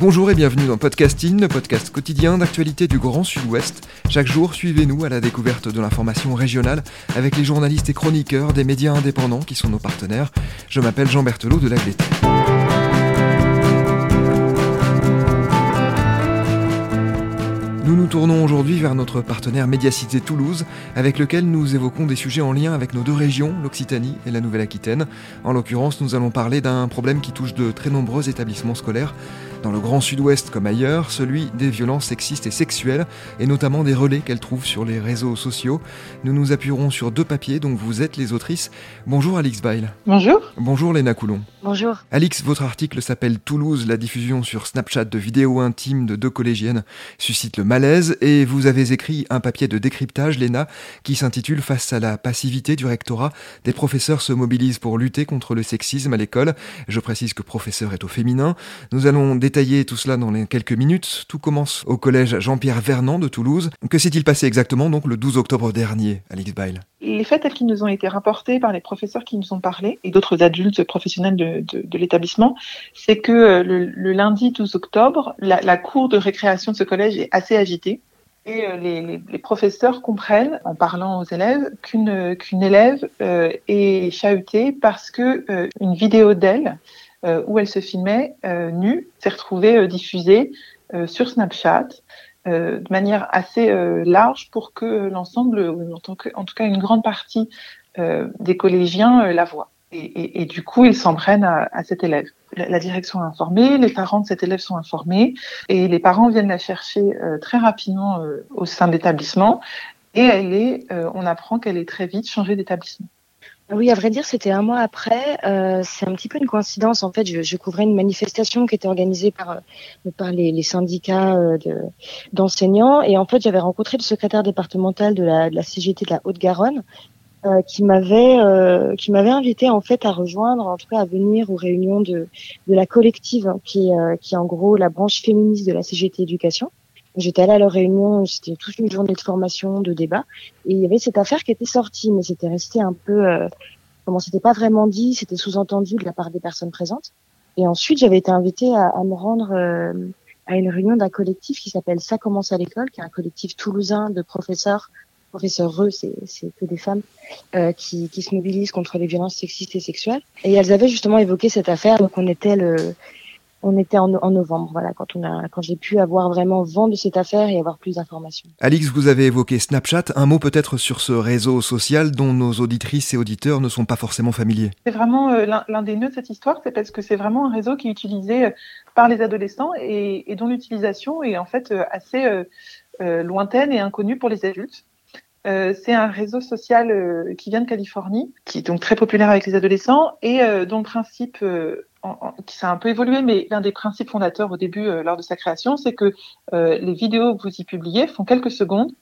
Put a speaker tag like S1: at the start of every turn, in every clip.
S1: Bonjour et bienvenue dans Podcasting, le podcast quotidien d'actualité du Grand Sud-Ouest. Chaque jour, suivez-nous à la découverte de l'information régionale avec les journalistes et chroniqueurs des médias indépendants qui sont nos partenaires. Je m'appelle Jean Berthelot de l'Agleté. Nous nous tournons aujourd'hui vers notre partenaire Médiacité Toulouse, avec lequel nous évoquons des sujets en lien avec nos deux régions, l'Occitanie et la Nouvelle-Aquitaine. En l'occurrence, nous allons parler d'un problème qui touche de très nombreux établissements scolaires, dans le Grand Sud-Ouest comme ailleurs, celui des violences sexistes et sexuelles, et notamment des relais qu'elles trouvent sur les réseaux sociaux. Nous nous appuierons sur deux papiers dont vous êtes les autrices. Bonjour Alix Bail.
S2: Bonjour.
S1: Bonjour Léna Coulon.
S3: Bonjour.
S1: Alix, votre article s'appelle Toulouse, la diffusion sur Snapchat de vidéos intimes de deux collégiennes suscite le malaise, et vous avez écrit un papier de décryptage, Léna, qui s'intitule Face à la passivité du rectorat, des professeurs se mobilisent pour lutter contre le sexisme à l'école. Je précise que professeur est au féminin. Nous allons détailler tout cela dans les quelques minutes. Tout commence au collège Jean-Pierre Vernant de Toulouse. Que s'est-il passé exactement donc le 12 octobre dernier, Alix Bail
S2: Les faits tels qu'ils nous ont été rapportés par les professeurs qui nous ont parlé et d'autres adultes professionnels de, l'établissement, c'est que euh, le, lundi 12 octobre, la, cour de récréation de ce collège est assez agitée. Et euh, les, professeurs comprennent, en parlant aux élèves, qu'une qu'une élève euh, est chahutée parce que euh, une vidéo d'elle euh, où elle se filmait euh, nue s'est retrouvée euh, diffusée sur Snapchat de manière assez large pour que l'ensemble, en, en, tout cas une grande partie des collégiens la voient. Et, et, et, du coup, ils s'en prennent à, à, cet élève. La, la, direction est informée, les parents de cet élève sont informés, et les parents viennent la chercher euh, très rapidement euh, au sein de l'établissement, et elle est, euh, on apprend qu'elle est très vite changée d'établissement.
S3: Oui, à vrai dire, c'était un mois après. Euh, c'est un petit peu une coïncidence. En fait, je, couvrais une manifestation qui était organisée par par les, syndicats d'enseignants, et en fait, j'avais rencontré le secrétaire départemental de la, CGT de la Haute-Garonne, euh, qui m'avait euh, qui m'avait invité en fait à rejoindre, en tout cas à venir aux réunions de de la collective hein, qui euh, qui est en gros la branche féministe de la CGT Éducation. J'étais allée à leur réunion, c'était toute une journée de formation, de débat, et il y avait cette affaire qui était sortie, mais c'était resté un peu, euh, comment c'était pas vraiment dit, c'était sous-entendu de la part des personnes présentes. Et ensuite, j'avais été invitée à, à me rendre euh, à une réunion d'un collectif qui s'appelle Ça commence à l'école, qui est un collectif toulousain de professeurs professeurs eux, c'est que des femmes euh, qui, qui, se mobilisent contre les violences sexistes et sexuelles. Et elles avaient justement évoqué cette affaire. Donc on était le, on était en, en novembre, voilà, quand on a, quand j'ai pu avoir vraiment vent de cette affaire et avoir plus d'informations.
S1: Alix, vous avez évoqué Snapchat. Un mot peut-être sur ce réseau social dont nos auditrices et auditeurs ne sont pas forcément familiers.
S2: C'est vraiment euh, l'un des nœuds de cette histoire, c'est parce que c'est vraiment un réseau qui est utilisé euh, par les adolescents et, et dont l'utilisation est en fait euh, assez euh, lointaine et inconnue pour les adultes. Euh, c'est un réseau social euh, qui vient de Californie, qui est donc très populaire avec les adolescents et euh, dont le principe, euh, qui s'est un peu évolué, mais l'un des principes fondateurs au début, euh, lors de sa création, c'est que les vidéos que vous y publiez font quelques secondes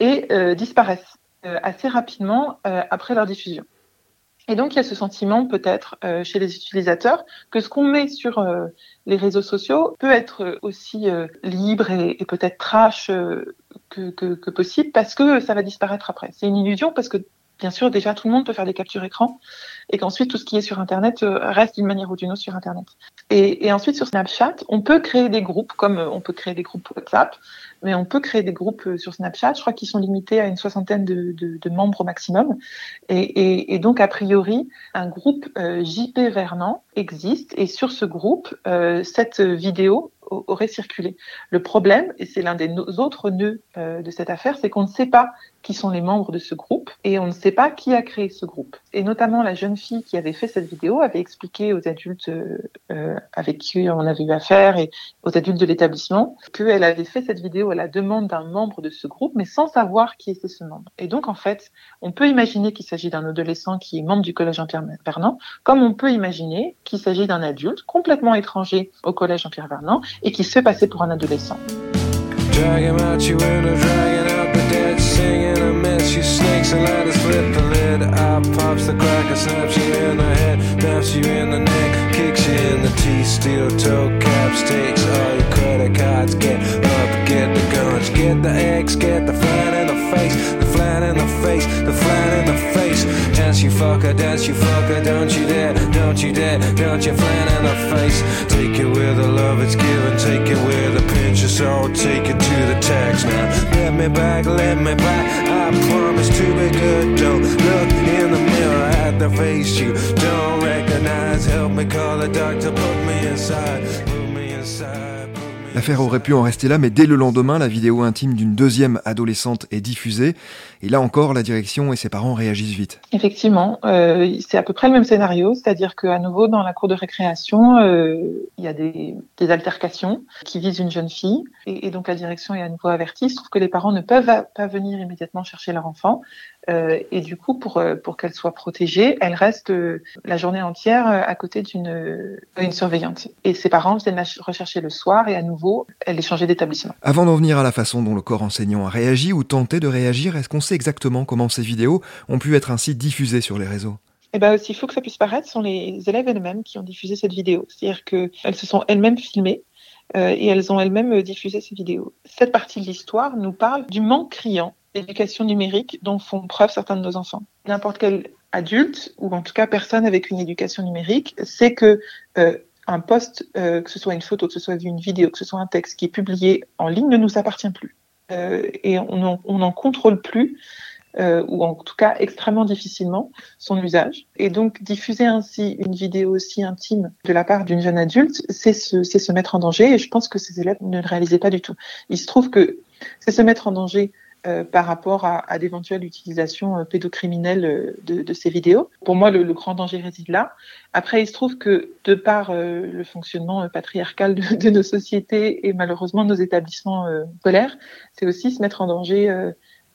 S2: et disparaissent assez rapidement après leur diffusion. Et donc, il y a ce sentiment peut-être euh, chez les utilisateurs que ce qu'on met sur euh, les réseaux sociaux peut être aussi euh, libre et, peut-être trash que, possible parce que ça va disparaître après. C'est une illusion parce que bien sûr, déjà, tout le monde peut faire des captures écran et qu'ensuite, tout ce qui est sur Internet reste d'une manière ou d'une autre sur Internet. Et, ensuite, sur Snapchat, on peut créer des groupes, comme on peut créer des groupes WhatsApp, mais on peut créer des groupes sur Snapchat. Je crois qu'ils sont limités à une soixantaine de, membres au maximum. Et, donc, a priori, un groupe euh, JP Vernant existe. Et sur ce groupe, euh, cette vidéo aurait circulé. Le problème, et c'est l'un des autres nœuds euh, de cette affaire, c'est qu'on ne sait pas qui sont les membres de ce groupe et on ne sait pas qui a créé ce groupe. Et notamment la jeune fille qui avait fait cette vidéo avait expliqué aux adultes euh, avec qui on avait eu affaire et aux adultes de l'établissement qu'elle avait fait cette vidéo à la demande d'un membre de ce groupe mais sans savoir qui était ce membre. Et donc en fait, on peut imaginer qu'il s'agit d'un adolescent qui est membre du collège Jean-Pierre Vernant, comme on peut imaginer qu'il s'agit d'un adulte complètement étranger au collège Jean-Pierre Vernant et qui se passer pour un adolescent. Cracker, snaps you in the head, snaps you in the neck, kicks you in the teeth. Steel toe caps, takes all your credit cards. Get up, get the guns, get the X, get the flat in the face, the flat in the face, the flat in the face. Dance you fucker, dance you fucker, don't you dare, don't you dare, don't you flat in the face. Take it with the love it's given, take it with a pinch of salt, take it to the tax now. Let me back, let me back. I promise to be good. Don't look in the mirror the face you don't recognize. Help me call the doctor, put me inside, put me inside. L'affaire aurait pu en rester là, mais dès le lendemain, la vidéo intime d'une deuxième adolescente est diffusée. Et là encore, la direction et ses parents réagissent vite. Effectivement, euh, c'est à peu près le même scénario, c'est-à-dire qu'à nouveau, dans la cour de récréation, euh, il y a des, des, altercations qui visent une jeune fille. Et, et, donc la direction est à nouveau avertie. Il se trouve que les parents ne peuvent pas venir immédiatement chercher leur enfant. Euh, et du coup, pour, euh, pour qu'elle soit protégée, elle reste euh, la journée entière euh, à côté d'une une surveillante. Et ses parents viennent la rechercher le soir et à nouveau, elle est changée d'établissement. Avant d'en venir à la façon dont le corps enseignant a réagi ou tenté de réagir, est-ce qu'on sait exactement comment ces vidéos ont pu être ainsi diffusées sur les réseaux? Eh ben, s'il faut que ça puisse paraître, ce sont les élèves elles-mêmes qui ont diffusé cette vidéo. C'est-à-dire qu'elles se sont elles-mêmes filmées et elles ont elles-mêmes diffusé ces vidéos. Cette partie de l'histoire nous parle du manque criant l'éducation numérique dont font preuve certains de nos enfants. N'importe quel adulte, ou en tout cas personne avec une éducation numérique, sait que euh, un post, euh, que ce soit une photo, que ce soit une vidéo, que ce soit un texte qui est publié en ligne, ne nous appartient plus. Euh, et on n'en contrôle plus, euh, ou en tout cas extrêmement difficilement, son usage. Et donc diffuser ainsi une vidéo aussi intime de la part d'une jeune adulte, c'est se, se mettre en danger. Et je pense que ces élèves ne le réalisaient pas du tout. Il se trouve que c'est se mettre en danger euh, par rapport à, à d'éventuelles utilisations euh, pédocriminelles euh, de, de, ces vidéos. Pour moi, le, le, grand danger réside là. Après, il se trouve que de par le fonctionnement patriarcal de, de, nos sociétés et malheureusement nos établissements scolaires, c'est aussi se mettre en danger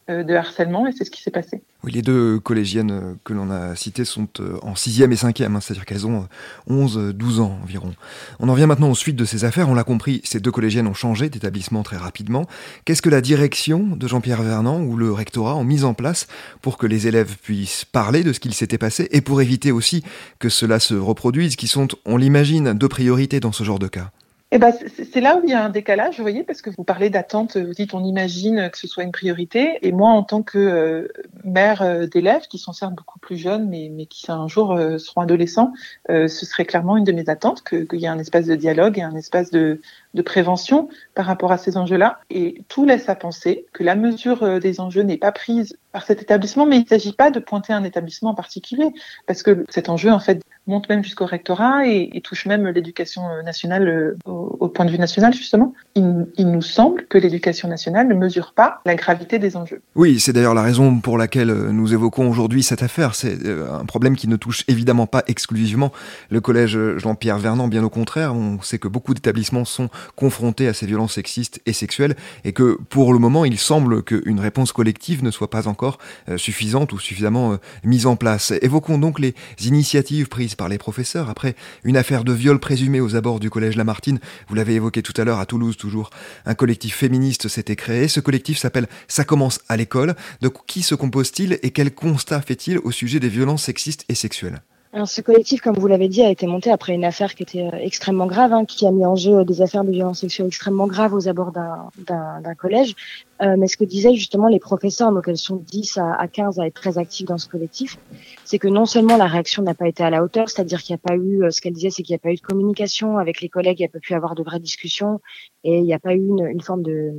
S2: de harcèlement et c'est ce qui s'est passé. Oui, les deux collégiennes euh, que l'on a citées sont euh, en sixième et cinquième, hein, c'est-à-dire qu'elles ont 11-12 ans environ. On en vient maintenant aux suites de ces affaires. On l'a compris, ces deux collégiennes ont changé d'établissement très rapidement. Qu'est-ce que la direction de Jean-Pierre Vernant ou le rectorat ont mis en place pour que les élèves puissent parler de ce qu'il s'était passé et pour éviter aussi que cela se reproduise, qui sont, on l'imagine, deux priorités dans ce genre de cas? Eh ben, c'est là où il y a un décalage, vous voyez, parce que vous parlez d'attente, vous dites on imagine que ce soit une priorité, et moi en tant que euh, mère euh, d'élèves qui sont certes beaucoup plus jeunes, mais, mais qui un jour euh, seront adolescents, ce serait clairement une de mes attentes qu'il y ait un espace de dialogue et un espace de, de prévention par rapport à ces enjeux-là. Et tout laisse à penser que la mesure des enjeux n'est pas prise par cet établissement, mais il ne s'agit pas de pointer un établissement en particulier, parce que cet enjeu en fait monte même jusqu'au rectorat et, et touche même l'éducation nationale au, point de vue national, justement, il, nous semble que l'éducation nationale ne mesure pas la gravité des enjeux. Oui, c'est d'ailleurs la raison pour laquelle euh, nous évoquons aujourd'hui cette affaire. C'est euh, un problème qui ne touche évidemment pas exclusivement le collège Jean-Pierre Vernant, bien au contraire. On sait que beaucoup d'établissements sont confrontés à ces violences sexistes et sexuelles et que pour le moment, il semble qu'une réponse collective ne soit pas encore euh, suffisante ou suffisamment mise en place. Évoquons donc les initiatives prises par les professeurs après une affaire de viol présumé aux abords du collège Lamartine. Vous l'avez évoqué tout à l'heure à Toulouse toujours. Un collectif féministe s'était créé. Ce collectif s'appelle Ça commence à l'école. De qui se compose-t-il et quel constat fait-il au sujet des violences sexistes et sexuelles?
S3: Alors, ce collectif, comme vous l'avez dit, a été monté après une affaire qui était euh, extrêmement grave, hein, qui a mis en jeu des affaires de violence sexuelle extrêmement graves aux abords d'un collège. Euh, mais ce que disaient justement les professeurs, donc elles sont 10 à, à 15 à être très actifs dans ce collectif, c'est que non seulement la réaction n'a pas été à la hauteur, c'est-à-dire qu'il n'y a pas eu, euh, ce qu'elle disait, c'est qu'il n'y a pas eu de communication avec les collègues, il n'y a pas pu avoir de vraies discussions et il n'y a pas eu une, une forme de,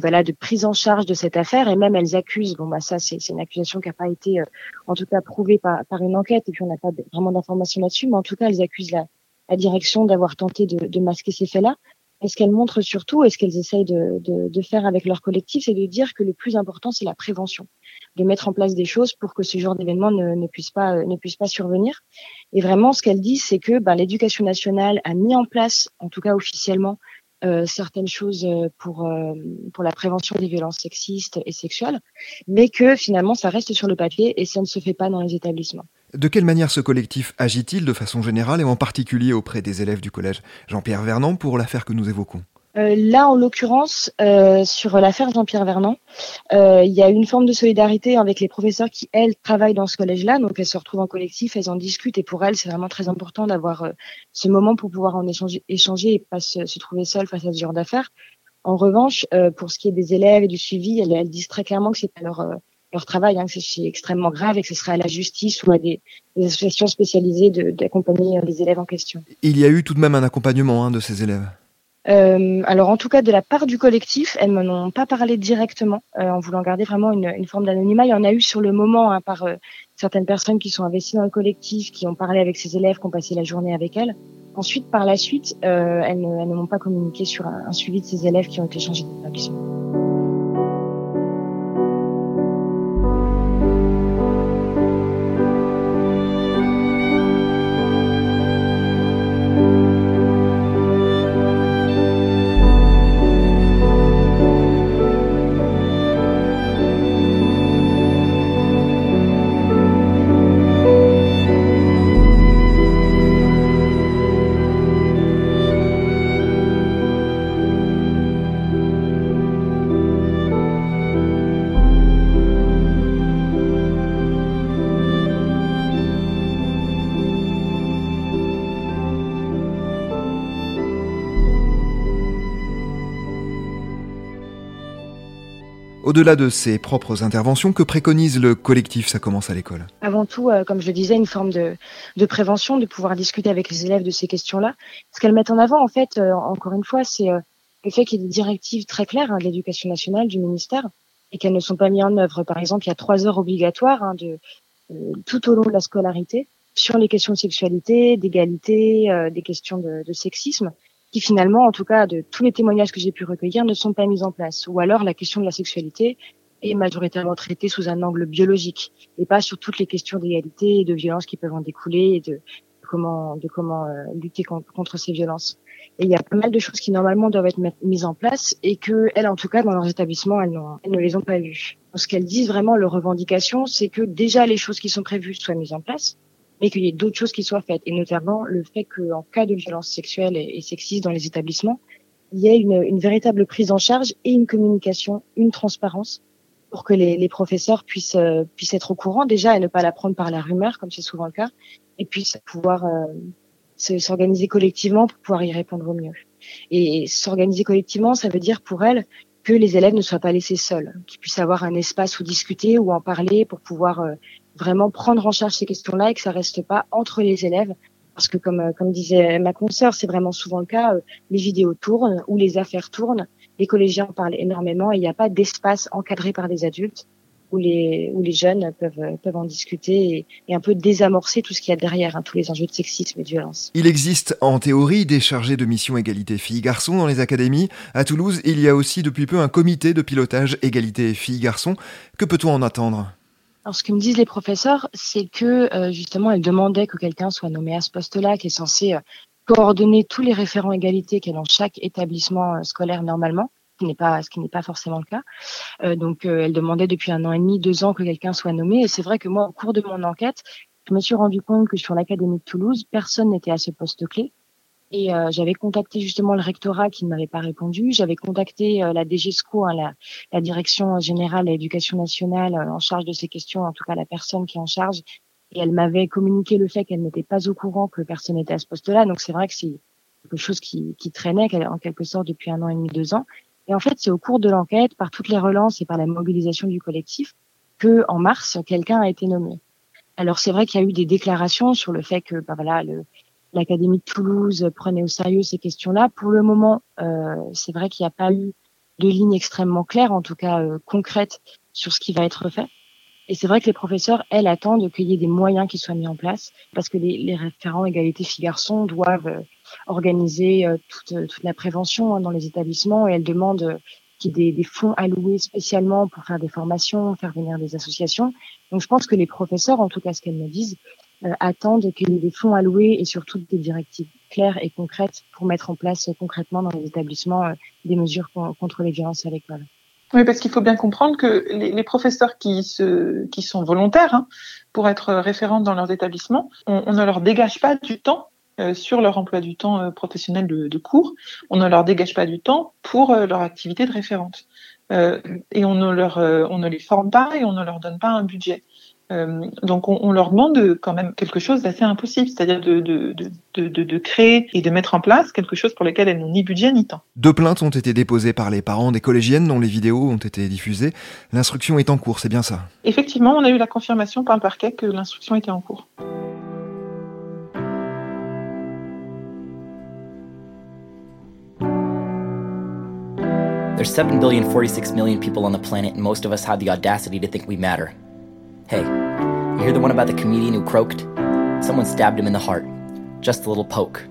S3: de prise en charge de cette affaire. Et même elles accusent bon bah ça c'est une accusation qui n'a pas été euh, en tout cas prouvée par, une enquête et puis on n'a pas vraiment d'informations là-dessus mais en tout cas elles accusent la, direction d'avoir tenté de, masquer ces faits-là. Et ce qu'elles montrent surtout, et ce qu'elles essayent de, faire avec leur collectif, c'est de dire que le plus important, c'est la prévention, de mettre en place des choses pour que ce genre d'événement ne, puisse pas ne puisse pas survenir. Et vraiment, ce qu'elles disent, c'est que ben, l'éducation nationale a mis en place, en tout cas officiellement, euh, certaines choses euh, pour euh, pour la prévention des violences sexistes et sexuelles, mais que finalement ça reste sur le papier et ça ne se fait pas dans les établissements.
S1: De quelle manière ce collectif agit-il de façon générale et en particulier auprès des élèves du collège? Jean-Pierre Vernant pour l'affaire que nous évoquons
S3: euh, là, en l'occurrence, euh, sur l'affaire Jean-Pierre Vernant, euh, il y a une forme de solidarité avec les professeurs qui, elles, travaillent dans ce collège-là. Donc, elles se retrouvent en collectif, elles en discutent. Et pour elles, c'est vraiment très important d'avoir euh, ce moment pour pouvoir en échanger, échanger et pas se, se trouver seule face à ce genre d'affaires. En revanche, euh, pour ce qui est des élèves et du suivi, elles, elles disent très clairement que c'est pas leur leur travail, hein, que c'est extrêmement grave et que ce serait à la justice ou à des, des associations spécialisées d'accompagner les élèves en question.
S1: Il y a eu tout de même un accompagnement hein, de ces élèves
S3: euh, alors en tout cas de la part du collectif, elles m'en ont pas parlé directement euh, en voulant garder vraiment une, une forme d'anonymat. Il y en a eu sur le moment hein, par euh, certaines personnes qui sont investies dans le collectif, qui ont parlé avec ces élèves, qui ont passé la journée avec elles. Ensuite, par la suite, euh, elles, ne, elles ne m'ont pas communiqué sur un, un, suivi de ces élèves qui ont été changés d'établissement.
S1: Au-delà de ses propres interventions, que préconise le collectif Ça commence à l'école?
S3: Avant tout, euh, comme je le disais, une forme de, prévention, de pouvoir discuter avec les élèves de ces questions-là. Ce qu'elles mettent en avant, en fait, euh, encore une fois, c'est euh, le fait qu'il y ait des directives très claires hein, de l'éducation nationale, du ministère, et qu'elles ne sont pas mises en œuvre. Par exemple, il y a trois heures obligatoires hein, tout au long de la scolarité sur les questions de sexualité, d'égalité, des questions de sexisme qui finalement, en tout cas de tous les témoignages que j'ai pu recueillir, ne sont pas mis en place. Ou alors la question de la sexualité est majoritairement traitée sous un angle biologique et pas sur toutes les questions d'égalité et de violence qui peuvent en découler et de comment de comment euh, lutter contre ces violences. Et il y a pas mal de choses qui normalement doivent être mises en place et que elles, en tout cas, dans leurs établissements, elles, elles ne les ont pas vues. Ce qu'elles disent vraiment, leurs revendications, c'est que déjà les choses qui sont prévues soient mises en place, mais qu'il y ait d'autres choses qui soient faites, et notamment le fait qu'en cas de violence sexuelle et, et, sexiste dans les établissements, il y ait une, véritable prise en charge et une communication, une transparence pour que les, les professeurs puissent euh, puissent être au courant déjà et ne pas la prendre par la rumeur comme c'est souvent le cas, et puissent pouvoir euh, s'organiser collectivement pour pouvoir y répondre au mieux. Et s'organiser collectivement, ça veut dire pour elles que les élèves ne soient pas laissés seuls, qu'ils puissent avoir un espace où discuter ou en parler pour pouvoir euh, vraiment prendre en charge ces questions-là et que ça reste pas entre les élèves. Parce que comme, euh, comme disait ma consoeur, c'est vraiment souvent le cas, euh, les vidéos tournent ou les affaires tournent, les collégiens parlent énormément et il n'y a pas d'espace encadré par des adultes où les, où les jeunes peuvent, peuvent en discuter et, et un peu désamorcer tout ce qu'il y a derrière, hein, tous les enjeux de sexisme et de violence.
S1: Il existe en théorie des chargés de mission égalité filles-garçons dans les académies. À Toulouse, il y a aussi depuis peu un comité de pilotage égalité filles-garçons. Que peut-on en attendre?
S3: Alors, ce que me disent les professeurs, c'est que euh, justement, elles demandaient que quelqu'un soit nommé à ce poste-là, qui est censé euh, coordonner tous les référents égalité qu'il y a dans chaque établissement euh, scolaire normalement, ce qui n'est pas, ce qui n'est pas forcément le cas. Donc, elles demandaient depuis un an et demi, deux ans que quelqu'un soit nommé. Et c'est vrai que moi, au cours de mon enquête, je me suis rendu compte que sur l'académie de Toulouse, personne n'était à ce poste clé. Et euh, j'avais contacté justement le rectorat qui ne m'avait pas répondu. J'avais contacté euh, la DGSCO, hein, la, la, direction générale de l'éducation nationale euh, en charge de ces questions, en tout cas la personne qui est en charge. Et elle m'avait communiqué le fait qu'elle n'était pas au courant que personne n'était à ce poste-là. Donc c'est vrai que c'est quelque chose qui, qui traînait en quelque sorte depuis un an et demi, deux ans. Et en fait, c'est au cours de l'enquête, par toutes les relances et par la mobilisation du collectif, que en mars, quelqu'un a été nommé. Alors c'est vrai qu'il y a eu des déclarations sur le fait que, bah voilà, le, l'Académie de Toulouse prenait au sérieux ces questions-là. Pour le moment, euh, c'est vrai qu'il n'y a pas eu de ligne extrêmement claire, en tout cas euh, concrète, sur ce qui va être fait. Et c'est vrai que les professeurs, elles, attendent qu'il y ait des moyens qui soient mis en place, parce que les, les référents égalité filles-garçons doivent organiser toute, toute, la prévention hein, dans les établissements et elle demande qu'il y ait des, des, fonds alloués spécialement pour faire des formations, faire venir des associations. Donc je pense que les professeurs, en tout cas ce qu'elles me disent, attendent qu'il y ait des fonds alloués et surtout des directives claires et concrètes pour mettre en place concrètement dans les établissements des mesures contre les violences à l'école.
S2: Oui, parce qu'il faut bien comprendre que les, professeurs qui, sont volontaires hein, pour être référents dans leurs établissements, on, ne leur dégage pas du temps euh, sur leur emploi du temps euh, professionnel de, cours. On ne leur dégage pas du temps pour euh, leur activité de référente. et on ne les forme pas et on ne leur donne pas un budget. Euh, donc on, on, leur demande quand même quelque chose d'assez impossible, c'est-à-dire de, de, de, de, créer et de mettre en place quelque chose pour lequel elles n'ont ni budget ni temps.
S1: Deux plaintes ont été déposées par les parents des collégiennes dont les vidéos ont été diffusées. L'instruction est en cours, c'est bien ça?
S2: Effectivement, on a eu la confirmation par le parquet que l'instruction était en cours.
S4: There's 7 billion 46 million people on the planet and most of us have the audacity to think we matter. Hey, you hear the one about the comedian who croaked? Someone stabbed him in the heart. Just a little poke.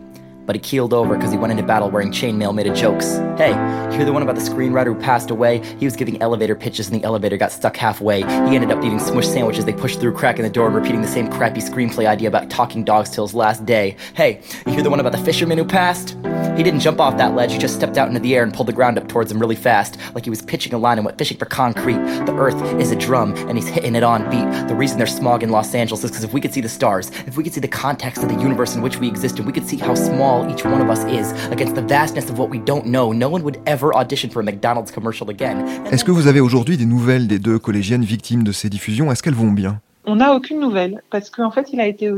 S4: But he keeled over because he went into battle wearing chainmail made of jokes. Hey, you hear the one about the screenwriter who passed away? He was giving elevator pitches and the elevator got stuck halfway. He ended up eating smush sandwiches they pushed through crack in the door and repeating the same crappy screenplay idea about talking dogs till his last day. Hey, you hear the one about the fisherman who passed? He didn't jump off that ledge, he just stepped out into the air and pulled the ground up towards him really fast, like he was pitching a line and went fishing for concrete. The earth is a drum, and he's hitting it on beat. The reason there's smog in Los Angeles is because if we could see the stars, if we could see the context of the universe in which we exist, and we could see how small each one of us is against the vastness of what we don't know, no one would ever audition for a McDonald's commercial again.
S1: Est-ce que vous avez aujourd'hui des nouvelles des deux collégiennes victimes de ces diffusions? Est-ce qu'elles vont bien?
S2: On n'a aucune nouvelle parce qu'en fait, il a été euh,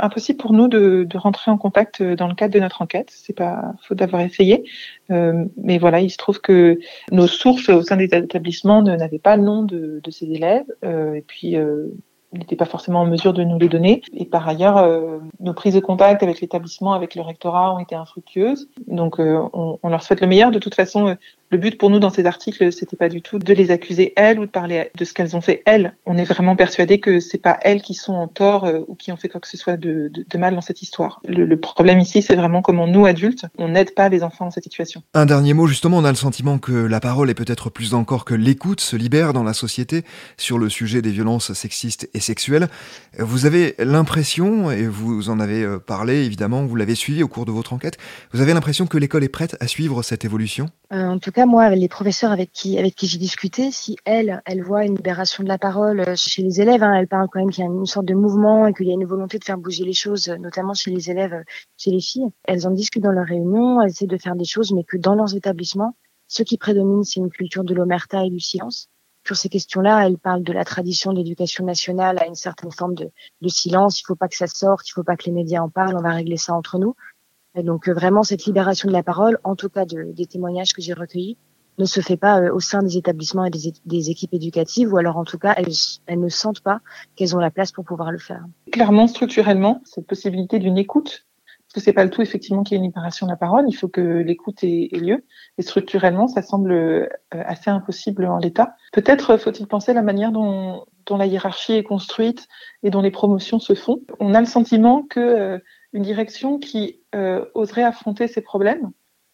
S2: impossible pour nous de, de, rentrer en contact euh, dans le cadre de notre enquête. C'est pas faute d'avoir essayé, euh, mais voilà, il se trouve que nos sources au sein des établissements n'avaient pas le nom de, de ces élèves, euh, et puis n'était pas forcément en mesure de nous les donner. Et par ailleurs, euh, nos prises de contact avec l'établissement, avec le rectorat ont été infructueuses. Donc, euh, on, on, leur souhaite le meilleur. De toute façon, euh, le but pour nous dans ces articles, c'était pas du tout de les accuser elles ou de parler de ce qu'elles ont fait elles. On est vraiment persuadé que c'est pas elles qui sont en tort euh, ou qui ont fait quoi que ce soit de, de, de mal dans cette histoire. Le, le problème ici, c'est vraiment comment nous adultes, on n'aide pas les enfants dans cette situation.
S1: Un dernier mot, justement, on a le sentiment que la parole est peut-être plus encore que l'écoute se libère dans la société sur le sujet des violences sexistes et sexuelle. Vous avez l'impression, et vous en avez parlé évidemment, vous l'avez suivi au cours de votre enquête, vous avez l'impression que l'école est prête à suivre cette évolution?
S3: Euh, En tout cas, moi, les professeurs avec qui, avec qui j'ai discuté, si elles, elles voient une libération de la parole chez les élèves, hein, elles parlent quand même qu'il y a une sorte de mouvement et qu'il y a une volonté de faire bouger les choses, notamment chez les élèves, chez les filles. Elles en discutent dans leurs réunions, elles essaient de faire des choses, mais que dans leurs établissements, ce qui prédomine, c'est une culture de l'omerta et du silence sur ces questions-là, elle parle de la tradition de l'éducation nationale à une certaine forme de, de silence. Il faut pas que ça sorte, il faut pas que les médias en parlent. On va régler ça entre nous. Et donc euh, vraiment cette libération de la parole, en tout cas de, des témoignages que j'ai recueillis, ne se fait pas euh, au sein des établissements et des, équipes éducatives, ou alors en tout cas elles, ne sentent pas qu'elles ont la place pour pouvoir le faire.
S2: Clairement, structurellement, cette possibilité d'une écoute parce que c'est pas le tout effectivement qu'il y ait une libération de la parole. Il faut que l'écoute ait, lieu. Et structurellement, ça semble euh, assez impossible en l'état. Peut-être faut-il penser la manière dont, dont, la hiérarchie est construite et dont les promotions se font. On a le sentiment que une direction qui euh, oserait affronter ces problèmes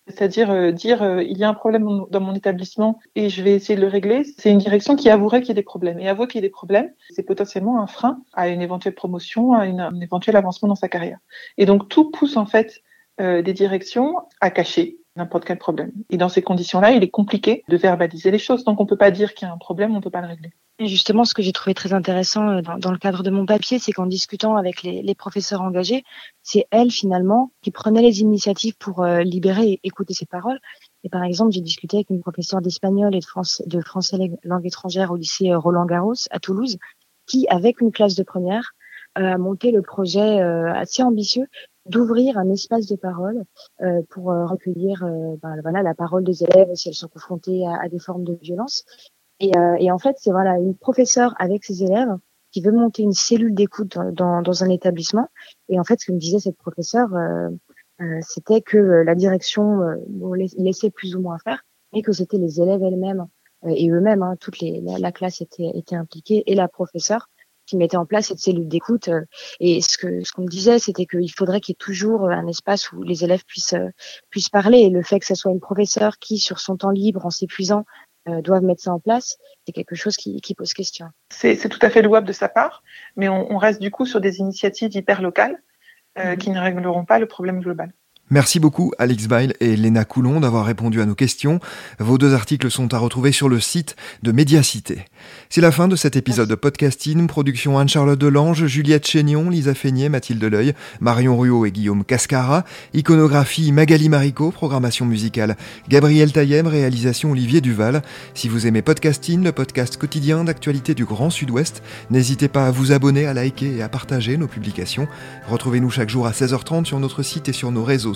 S2: c'est-à-dire euh, dire euh, il y a un problème dans mon établissement et je vais essayer de le régler, c'est une direction qui avouerait qu'il y a des problèmes. Et avouer qu'il y a des problèmes, c'est potentiellement un frein à une éventuelle promotion, à une, un éventuel avancement dans sa carrière. Et donc tout pousse en fait euh, des directions à cacher n'importe quel problème. Et dans ces conditions-là, il est compliqué de verbaliser les choses. Donc on peut pas dire qu'il y a un problème, on peut pas le régler.
S3: Justement, ce que j'ai trouvé très intéressant euh, dans, dans, le cadre de mon papier, c'est qu'en discutant avec les, les, professeurs engagés, c'est elles finalement qui prenaient les initiatives pour euh, libérer et écouter ces paroles. Et par exemple, j'ai discuté avec une professeure d'espagnol et de, de français langue étrangère au lycée euh, Roland Garros à Toulouse, qui, avec une classe de première, euh, a monté le projet assez ambitieux d'ouvrir un espace de parole euh, pour recueillir euh, ben, voilà la parole des élèves si elles sont confrontées à, à des formes de violence. Et, et en fait, c'est voilà une professeure avec ses élèves qui veut monter une cellule d'écoute dans, dans, un établissement. Et en fait, ce que me disait cette professeure, c'était que la direction laissait plus ou moins faire, mais que c'était les élèves elles-mêmes et eux-mêmes, hein, toute les, la, la, classe était, était impliquée et la professeure qui mettait en place cette cellule d'écoute. Et ce que ce qu'on me disait, c'était qu'il faudrait qu'il y ait toujours un espace où les élèves puissent puissent parler. Et le fait que ce soit une professeure qui, sur son temps libre, en s'épuisant, doivent mettre ça en place, c'est quelque chose qui, qui pose question.
S2: C'est tout à fait louable de sa part, mais on, on, reste du coup sur des initiatives hyper locales euh, mmh. qui ne régleront pas le problème global.
S1: Merci beaucoup Alex Bail et Léna Coulon d'avoir répondu à nos questions. Vos deux articles sont à retrouver sur le site de Médiacité. C'est la fin de cet épisode de podcasting. Production Anne-Charlotte Delange, Juliette Chénion, Lisa Feignet, Mathilde Leuil, Marion Ruot et Guillaume Cascara. Iconographie Magali Marico, programmation musicale Gabriel Taillem, réalisation Olivier Duval. Si vous aimez podcasting, le podcast quotidien d'actualité du Grand Sud-Ouest, n'hésitez pas à vous abonner, à liker et à partager nos publications. Retrouvez-nous chaque jour à 16h30 sur notre site et sur nos réseaux